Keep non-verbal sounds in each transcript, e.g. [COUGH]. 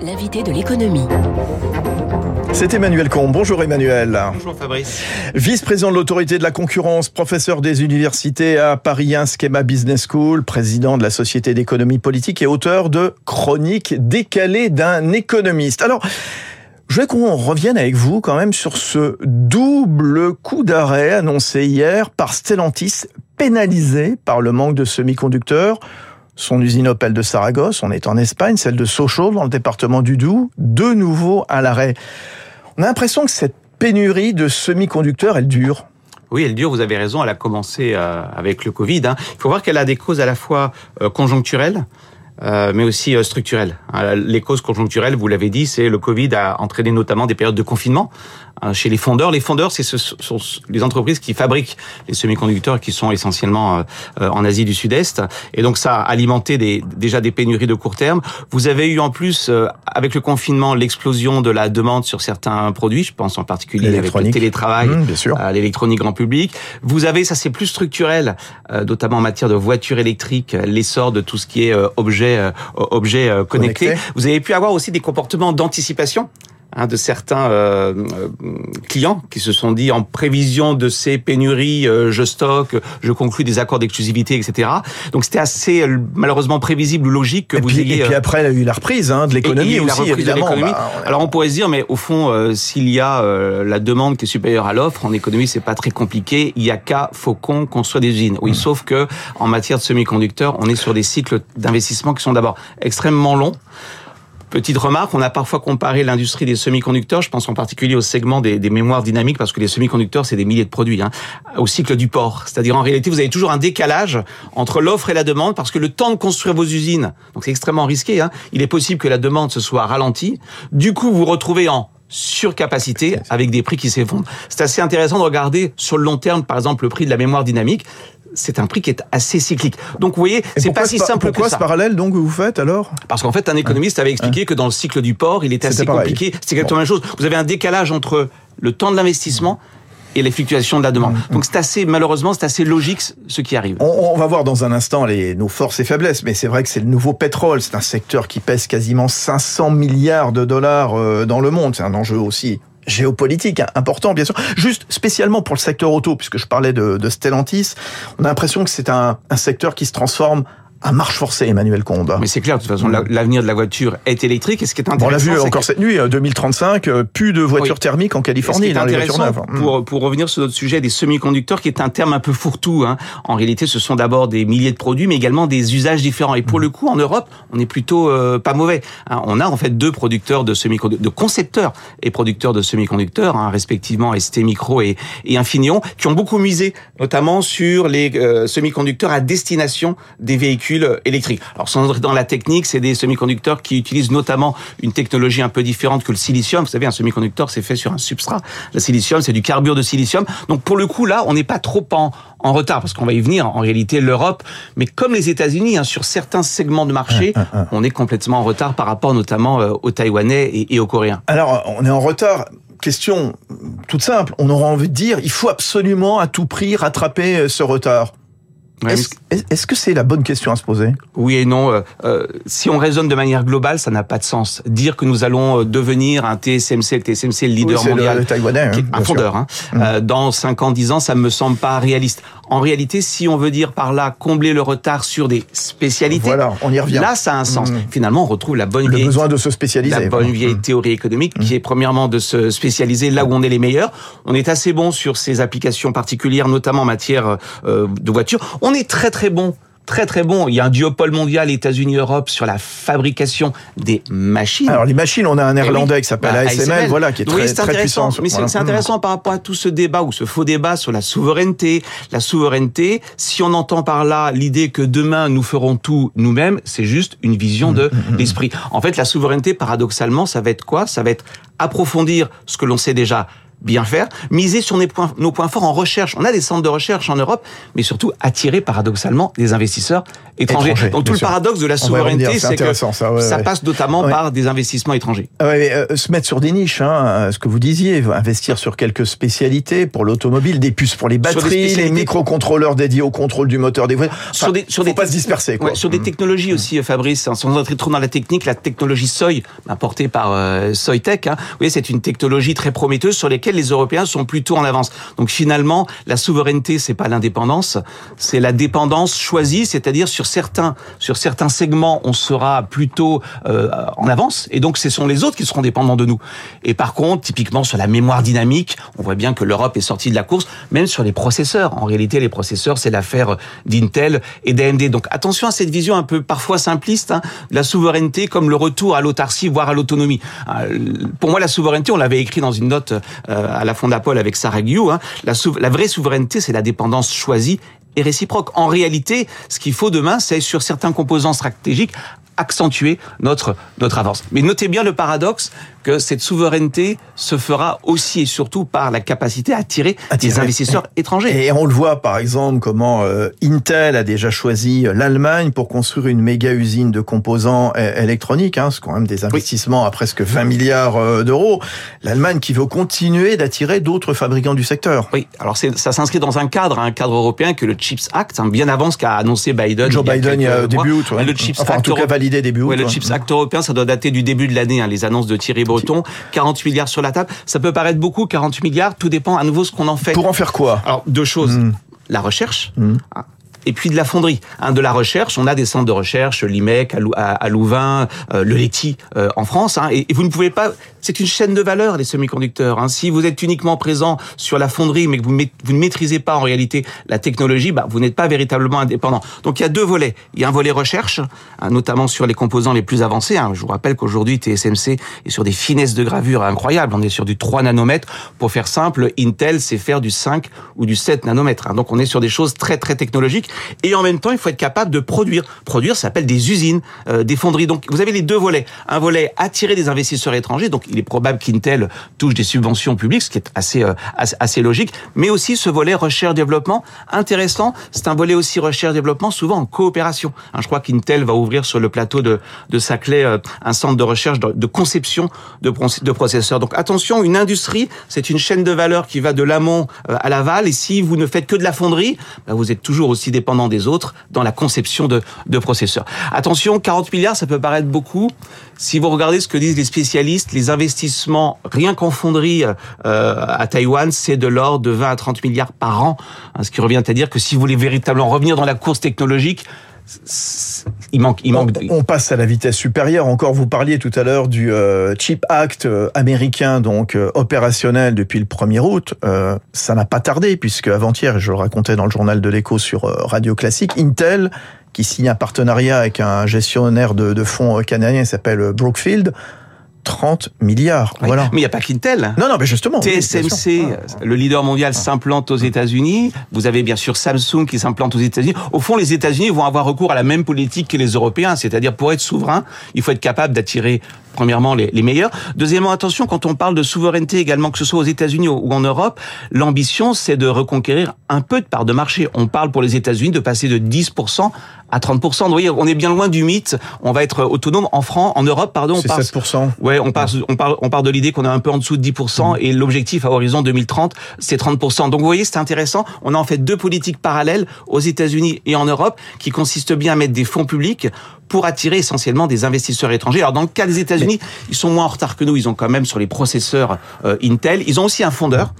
L'invité de l'économie. C'est Emmanuel Combe. Bonjour Emmanuel. Bonjour Fabrice. Vice-président de l'autorité de la concurrence, professeur des universités à Paris 1 Schema Business School, président de la Société d'économie politique et auteur de Chroniques décalées d'un économiste. Alors, je voulais qu'on revienne avec vous quand même sur ce double coup d'arrêt annoncé hier par Stellantis, pénalisé par le manque de semi-conducteurs son usine Opel de Saragosse, on est en Espagne, celle de Sochaux dans le département du Doubs, de nouveau à l'arrêt. On a l'impression que cette pénurie de semi-conducteurs, elle dure. Oui, elle dure, vous avez raison, elle a commencé euh, avec le Covid. Hein. Il faut voir qu'elle a des causes à la fois euh, conjoncturelles, euh, mais aussi structurelles. Les causes conjoncturelles, vous l'avez dit, c'est le Covid a entraîné notamment des périodes de confinement Hein, chez les fondeurs. Les fondeurs, c'est ce sont les entreprises qui fabriquent les semi-conducteurs qui sont essentiellement euh, euh, en Asie du Sud-Est. Et donc ça a alimenté des, déjà des pénuries de court terme. Vous avez eu en plus, euh, avec le confinement, l'explosion de la demande sur certains produits. Je pense en particulier avec le télétravail, mmh, l'électronique grand public. Vous avez, ça c'est plus structurel, notamment en matière de voitures électriques, l'essor de tout ce qui est objet, objet connecté. Vous avez pu avoir aussi des comportements d'anticipation Hein, de certains euh, euh, clients qui se sont dit en prévision de ces pénuries, euh, je stocke, je conclus des accords d'exclusivité, etc. Donc c'était assez malheureusement prévisible ou logique que et vous puis, ayez. Et puis après, il y a eu la reprise hein, de l'économie aussi, évidemment. Bah, Alors on pourrait se dire, mais au fond, s'il y a la demande qui est supérieure à l'offre, en économie, c'est pas très compliqué. Il y a qu'à Faucon construire des usines. Oui, hmm. sauf que en matière de semi-conducteurs, on est sur des cycles d'investissement qui sont d'abord extrêmement longs. Petite remarque, on a parfois comparé l'industrie des semi-conducteurs, je pense en particulier au segment des, mémoires dynamiques, parce que les semi-conducteurs, c'est des milliers de produits, hein, au cycle du port. C'est-à-dire en réalité, vous avez toujours un décalage entre l'offre et la demande, parce que le temps de construire vos usines, donc c'est extrêmement risqué, hein, il est possible que la demande se soit ralentie. Du coup, vous vous retrouvez en surcapacité avec des prix qui s'effondrent. C'est assez intéressant de regarder sur le long terme, par exemple, le prix de la mémoire dynamique c'est un prix qui est assez cyclique. Donc vous voyez, c'est pas si simple que ça. Pourquoi ce parallèle donc vous faites alors? Parce qu'en fait, un économiste avait expliqué que dans le cycle du port, il était, assez compliqué. C'est exactement la même chose. Vous avez un décalage entre le temps de l'investissement et les fluctuations de la demande. Mm. Donc c'est assez, malheureusement, c'est assez logique ce qui arrive. On, va voir dans un instant les, nos forces et faiblesses, mais c'est vrai que c'est le nouveau pétrole. C'est un secteur qui pèse quasiment 500 milliards de dollars euh, dans le monde. C'est un enjeu aussi géopolitique important, bien sûr. Juste spécialement pour le secteur auto, puisque je parlais de, de Stellantis, on a l'impression que c'est un, un secteur qui se transforme à marche forcée, Emmanuel Combe. Mais c'est clair, de toute façon, l'avenir de la voiture est électrique. Et ce qui est intéressant, on l'a vu encore cette nuit, 2035, euh, plus de voitures thermiques en Californie dans les voitures neuves. Pour, pour revenir sur notre sujet des semi-conducteurs, qui est un terme un peu fourre-tout. Hein. En réalité, ce sont d'abord des milliers de produits, mais également des usages différents. Et pour mm. le coup, en Europe, on est plutôt euh, pas mauvais. Hein. On a en fait deux producteurs de semi-conducteurs, de concepteurs et producteurs de semi-conducteurs, hein, respectivement ST Micro et, et Infineon, qui ont beaucoup misé, notamment sur les euh, semi-conducteurs à destination des véhicules électriques. Alors sans entrer dans la technique, c'est des semi-conducteurs qui utilisent notamment une technologie un peu différente que le silicium. Vous savez, un semi-conducteur, c'est fait sur un substrat. Le silicium, c'est du carbure de silicium. Donc pour le coup, là, on n'est pas trop en, en retard, parce qu'on va y venir, en réalité, l'Europe, mais comme les États-Unis, hein, sur certains segments de marché, on est complètement en retard par rapport notamment euh, aux Taïwanais et, et aux Coréens. Alors, on est en retard question toute simple, on aura envie de dire, il faut absolument à tout prix rattraper euh, ce retard. Est-ce que c'est la bonne question à se poser? Oui et non. Euh, euh, si on raisonne de manière globale, ça n'a pas de sens. Dire que nous allons euh, devenir un TSMC, le TSMC le leader mondial, le, hein, un fondeur, hein, mmh. dans 5 ans, 10 ans, ça me semble pas réaliste. En réalité, si on veut dire par là combler le retard sur des spécialités, voilà, on y revient. Là, ça a un sens. Mmh. Finalement, on retrouve la bonne le vieille besoin de se spécialiser. La bonne vieille mmh. théorie économique, qui est premièrement de se spécialiser là où on est les meilleurs. On est assez bon sur ces applications particulières, notamment en matière de voitures. On est très très bon très très bon. Il y a un duopole mondial États-Unis-Europe sur la fabrication des machines. Alors les machines, on a un eh néerlandais qui s'appelle bah, ASML, voilà, qui est très, très puissant. Mais c'est intéressant par rapport à tout ce débat ou ce faux débat sur la souveraineté. La souveraineté, si on entend par là l'idée que demain nous ferons tout nous-mêmes, c'est juste une vision de mm, mm, mm, l'esprit. En fait, la souveraineté, paradoxalement, ça va être quoi? Ça va être approfondir ce que l'on sait déjà bien faire, miser sur nos points, nos points forts en recherche. On a des centres de recherche en Europe, mais surtout attirer paradoxalement des investisseurs étrangers. Donc tout le paradoxe de la souveraineté, c'est que ça, ça passe notamment par des investissements étrangers. Euh, se mettre sur des niches, hein, ce que vous disiez, investir sur quelques spécialités pour l'automobile, des puces pour les batteries, les microcontrôleurs dédiés au contrôle du moteur des voitures. sur des, sur des pas se disperser. Quoi. sur des mmh. technologies aussi, Fabrice, hein, sans entrer trop dans la technique, la technologie Soy, apportée par euh, Soytech, hein, vous voyez, c'est une technologie très prometteuse sur les Européens sont plutôt en avance. Donc finalement, la souveraineté, c'est pas l'indépendance, c'est la dépendance choisie, c'est-à-dire sur certains sur certains segments, on sera plutôt euh, en avance, et donc ce sont les autres qui seront dépendants de nous. Et par contre, typiquement sur la mémoire dynamique, on voit bien que l'Europe est sortie de la course, même sur les processeurs. En réalité, les processeurs, c'est l'affaire d'Intel et d'AMD. Donc attention à cette vision un peu parfois simpliste hein, la souveraineté comme le retour à l'autarcie, voire à l'autonomie. Euh, pour moi, la souveraineté, on l'avait écrit dans une note euh, à la Fondapol avec Sarah Guillou, hein, la, vraie souveraineté, c'est la dépendance choisie et réciproque. En réalité, ce qu'il faut demain, c'est sur certains composants stratégiques accentuer notre avance. Mais notez bien le paradoxe que cette souveraineté se fera aussi et surtout par la capacité à attirer, des investisseurs étrangers. Et on le voit par exemple comment euh, Intel a déjà choisi l'Allemagne pour construire une méga usine de composants électroniques, hein, c'est quand même des investissements à presque 20 milliards euh, d'euros. L'Allemagne qui veut continuer d'attirer d'autres fabricants du secteur. Oui, alors ça s'inscrit dans un cadre, un cadre européen que le Chips Act, hein, bien avant ce qu'a annoncé Biden. Joe Biden il y a début août. Le Chips enfin, Act en tout cas validé début août. le Chips Act européen, ça doit dater du début de l'année, hein, les annonces de Thierry Breton. 48 milliards sur la table. Ça peut paraître beaucoup, 48 milliards. Tout dépend à nouveau ce qu'on en fait. Pour en faire quoi Alors, deux choses. Hmm. La recherche. Hmm. et puis de la fonderie. Hein, de la recherche, on a des centres de recherche, l'IMEC à Louvain, euh, le Leti euh, en France, hein, et, vous ne pouvez pas c'est une chaîne de valeur, les semi-conducteurs. Hein. Si vous êtes uniquement présent sur la fonderie, mais que vous, ne maîtrisez pas en réalité la technologie, bah, vous n'êtes pas véritablement indépendant. Donc il y a deux volets. Il y a un volet recherche, hein, notamment sur les composants les plus avancés. Hein. Je vous rappelle qu'aujourd'hui, TSMC est sur des finesses de gravure incroyables. On est sur du 3 nanomètres. Pour faire simple, Intel sait faire du 5 ou du 7 nanomètres. Donc on est sur des choses très très technologiques. Et en même temps, il faut être capable de produire. Produire, ça s'appelle des usines, euh, des fonderies. Donc vous avez les deux volets. Un volet attirer des investisseurs étrangers. Donc il est probable qu'Intel touche des subventions publiques, ce qui est assez, euh, assez, logique, mais aussi ce volet recherche-développement intéressant. C'est un volet aussi recherche-développement, souvent en coopération. Hein, je crois qu'Intel va ouvrir sur le plateau de, de Saclay euh, un centre de recherche de, conception de, de processeurs. Donc attention, une industrie, c'est une chaîne de valeur qui va de l'amont euh, à l'aval, et si vous ne faites que de la fonderie, bah, vous êtes toujours aussi dépendant des autres dans la conception de, de processeurs. Attention, 40 milliards, ça peut paraître beaucoup. Si vous regardez ce que disent les spécialistes, les investisseurs rien qu'en fonderie euh, à Taïwan, c'est de l'ordre de 20 à 30 milliards par an. Hein, ce qui revient à dire que si vous voulez véritablement revenir dans la course technologique, il manque, il manque. On, passe à la vitesse supérieure. Encore, vous parliez tout à l'heure du euh, Chip Act euh, américain, donc opérationnel depuis le 1er août. ça n'a pas tardé puisque avant-hier, je le racontais dans le journal de l'Écho sur Radio Classique, Intel qui signe un partenariat avec un gestionnaire de, de fonds canadien qui s'appelle Brookfield 30 milliards. Voilà. Mais il n'y a pas qu'Intel. Non, non, mais justement. TSMC, le leader mondial, s'implante aux États-Unis. Vous avez bien sûr Samsung qui s'implante aux États-Unis. Au fond, les États-Unis vont avoir recours à la même politique que les Européens, c'est-à-dire pour être souverain, il faut être capable d'attirer premièrement les, les, meilleurs. Deuxièmement, attention, quand on parle de souveraineté également, que ce soit aux États-Unis ou en Europe, l'ambition, c'est de reconquérir un peu de part de marché. On parle pour les États-Unis de passer de 10% à 30%. Vous voyez, on est bien loin du mythe. On va être autonome en France, en Europe, pardon. On passe, 7%. Ouais, on passe, on parle, on part de l'idée qu'on est un peu en dessous de 10% mmh. et l'objectif à horizon 2030, c'est 30%. Donc vous voyez, c'est intéressant. On a en fait deux politiques parallèles aux États-Unis et en Europe qui consistent bien à mettre des fonds publics pour attirer essentiellement des investisseurs étrangers. Alors dans le cas des États-Unis, ils sont moins en retard que nous. Ils ont quand même sur les processeurs euh, Intel. Ils ont aussi un fondeur.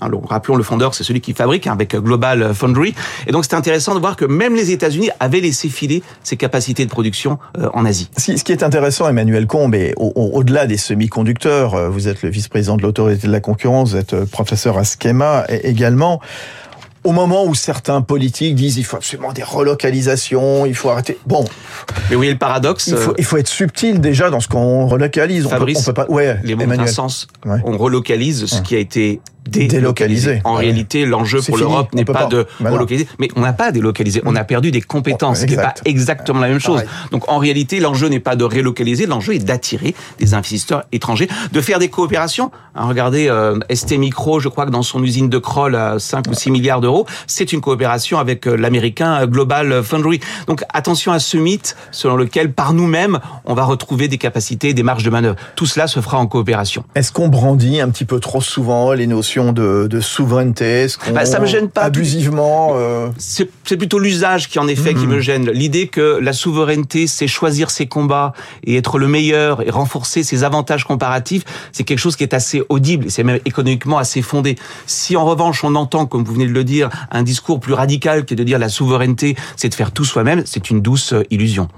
Hein, rappelons, le fondeur, c'est celui qui fabrique hein, avec Global Foundry. Et donc, c'est intéressant de voir que même les États-Unis avaient laissé filer ces capacités de production euh, en Asie. Ce qui est intéressant, Emmanuel Combe, et au-delà des semi-conducteurs, euh, vous êtes le vice-président de l'autorité de la concurrence, vous êtes professeur à Schema également au moment où certains politiques disent il faut absolument des relocalisations, il faut arrêter. Bon. Mais oui, le paradoxe. Il faut, il faut être subtil déjà dans ce qu'on relocalise. Fabrice, on peut, on peut pas. Ouais. Les mots sens. Ouais. On relocalise ce qui a été Délocalisé. délocalisé. En Ouais. réalité, l'enjeu pour l'Europe n'est pas, pas. de Voilà. relocaliser, mais on n'a pas délocalisé. On a perdu des compétences, ce qui n'est pas Exact. exactement la même chose. Pareil. Donc en réalité, l'enjeu n'est pas de relocaliser, l'enjeu est d'attirer des investisseurs étrangers, de faire des coopérations. Hein, regardez, euh, ST Micro, je crois que dans son usine de Kroll à 5 ou 6 milliards d'euros, c'est une coopération avec euh, l'américain euh, Global Foundry. Donc attention à ce mythe selon lequel par nous-mêmes, on va retrouver des capacités, des marges de manœuvre. Tout cela se fera en coopération. Est-ce qu'on brandit un petit peu trop souvent les notions de, de souveraineté? Qu'on Bah, ça me gêne pas. abusivement euh, C'est plutôt l'usage qui en effet qui me gêne. L'idée que la souveraineté, c'est choisir ses combats et être le meilleur et renforcer ses avantages comparatifs, c'est quelque chose qui est assez audible et c'est même économiquement assez fondé. Si en revanche on entend, comme vous venez de le dire, un discours plus radical qui est de dire la souveraineté, c'est de faire tout soi-même, c'est une douce euh, illusion.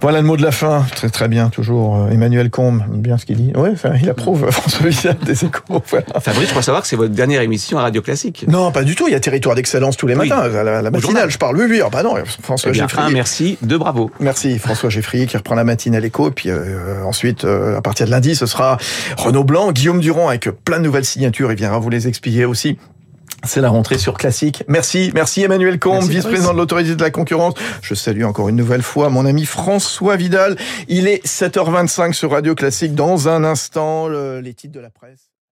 Voilà le mot de la fin. Très très bien, toujours euh, Emmanuel Combe, bien ce qu'il dit. Enfin, il approuve euh, [LAUGHS] François Vidal des Échos. Voilà. Fabrice, je crois savoir que c'est votre dernière émission à Radio Classique. Non, pas du tout. Il y a territoire d'excellence tous les Oui. matins. La, la matinale, je parle. Oui, oui. Ah bah non, François Eh bien, un, merci, deux, bravo. Merci François Geffrier qui reprend la matinale écho. Puis euh, ensuite, euh, à partir de lundi, ce sera Renaud Blanc, Guillaume Durand avec plein de nouvelles signatures. Il viendra vous les expliquer aussi. C'est la rentrée sur Classique. Merci, merci Emmanuel Combe, vice-président de l'autorité de la concurrence. Je salue encore une nouvelle fois mon ami François Vidal. Il est 7h25 sur Radio Classique. Dans un instant, le- les titres de la presse.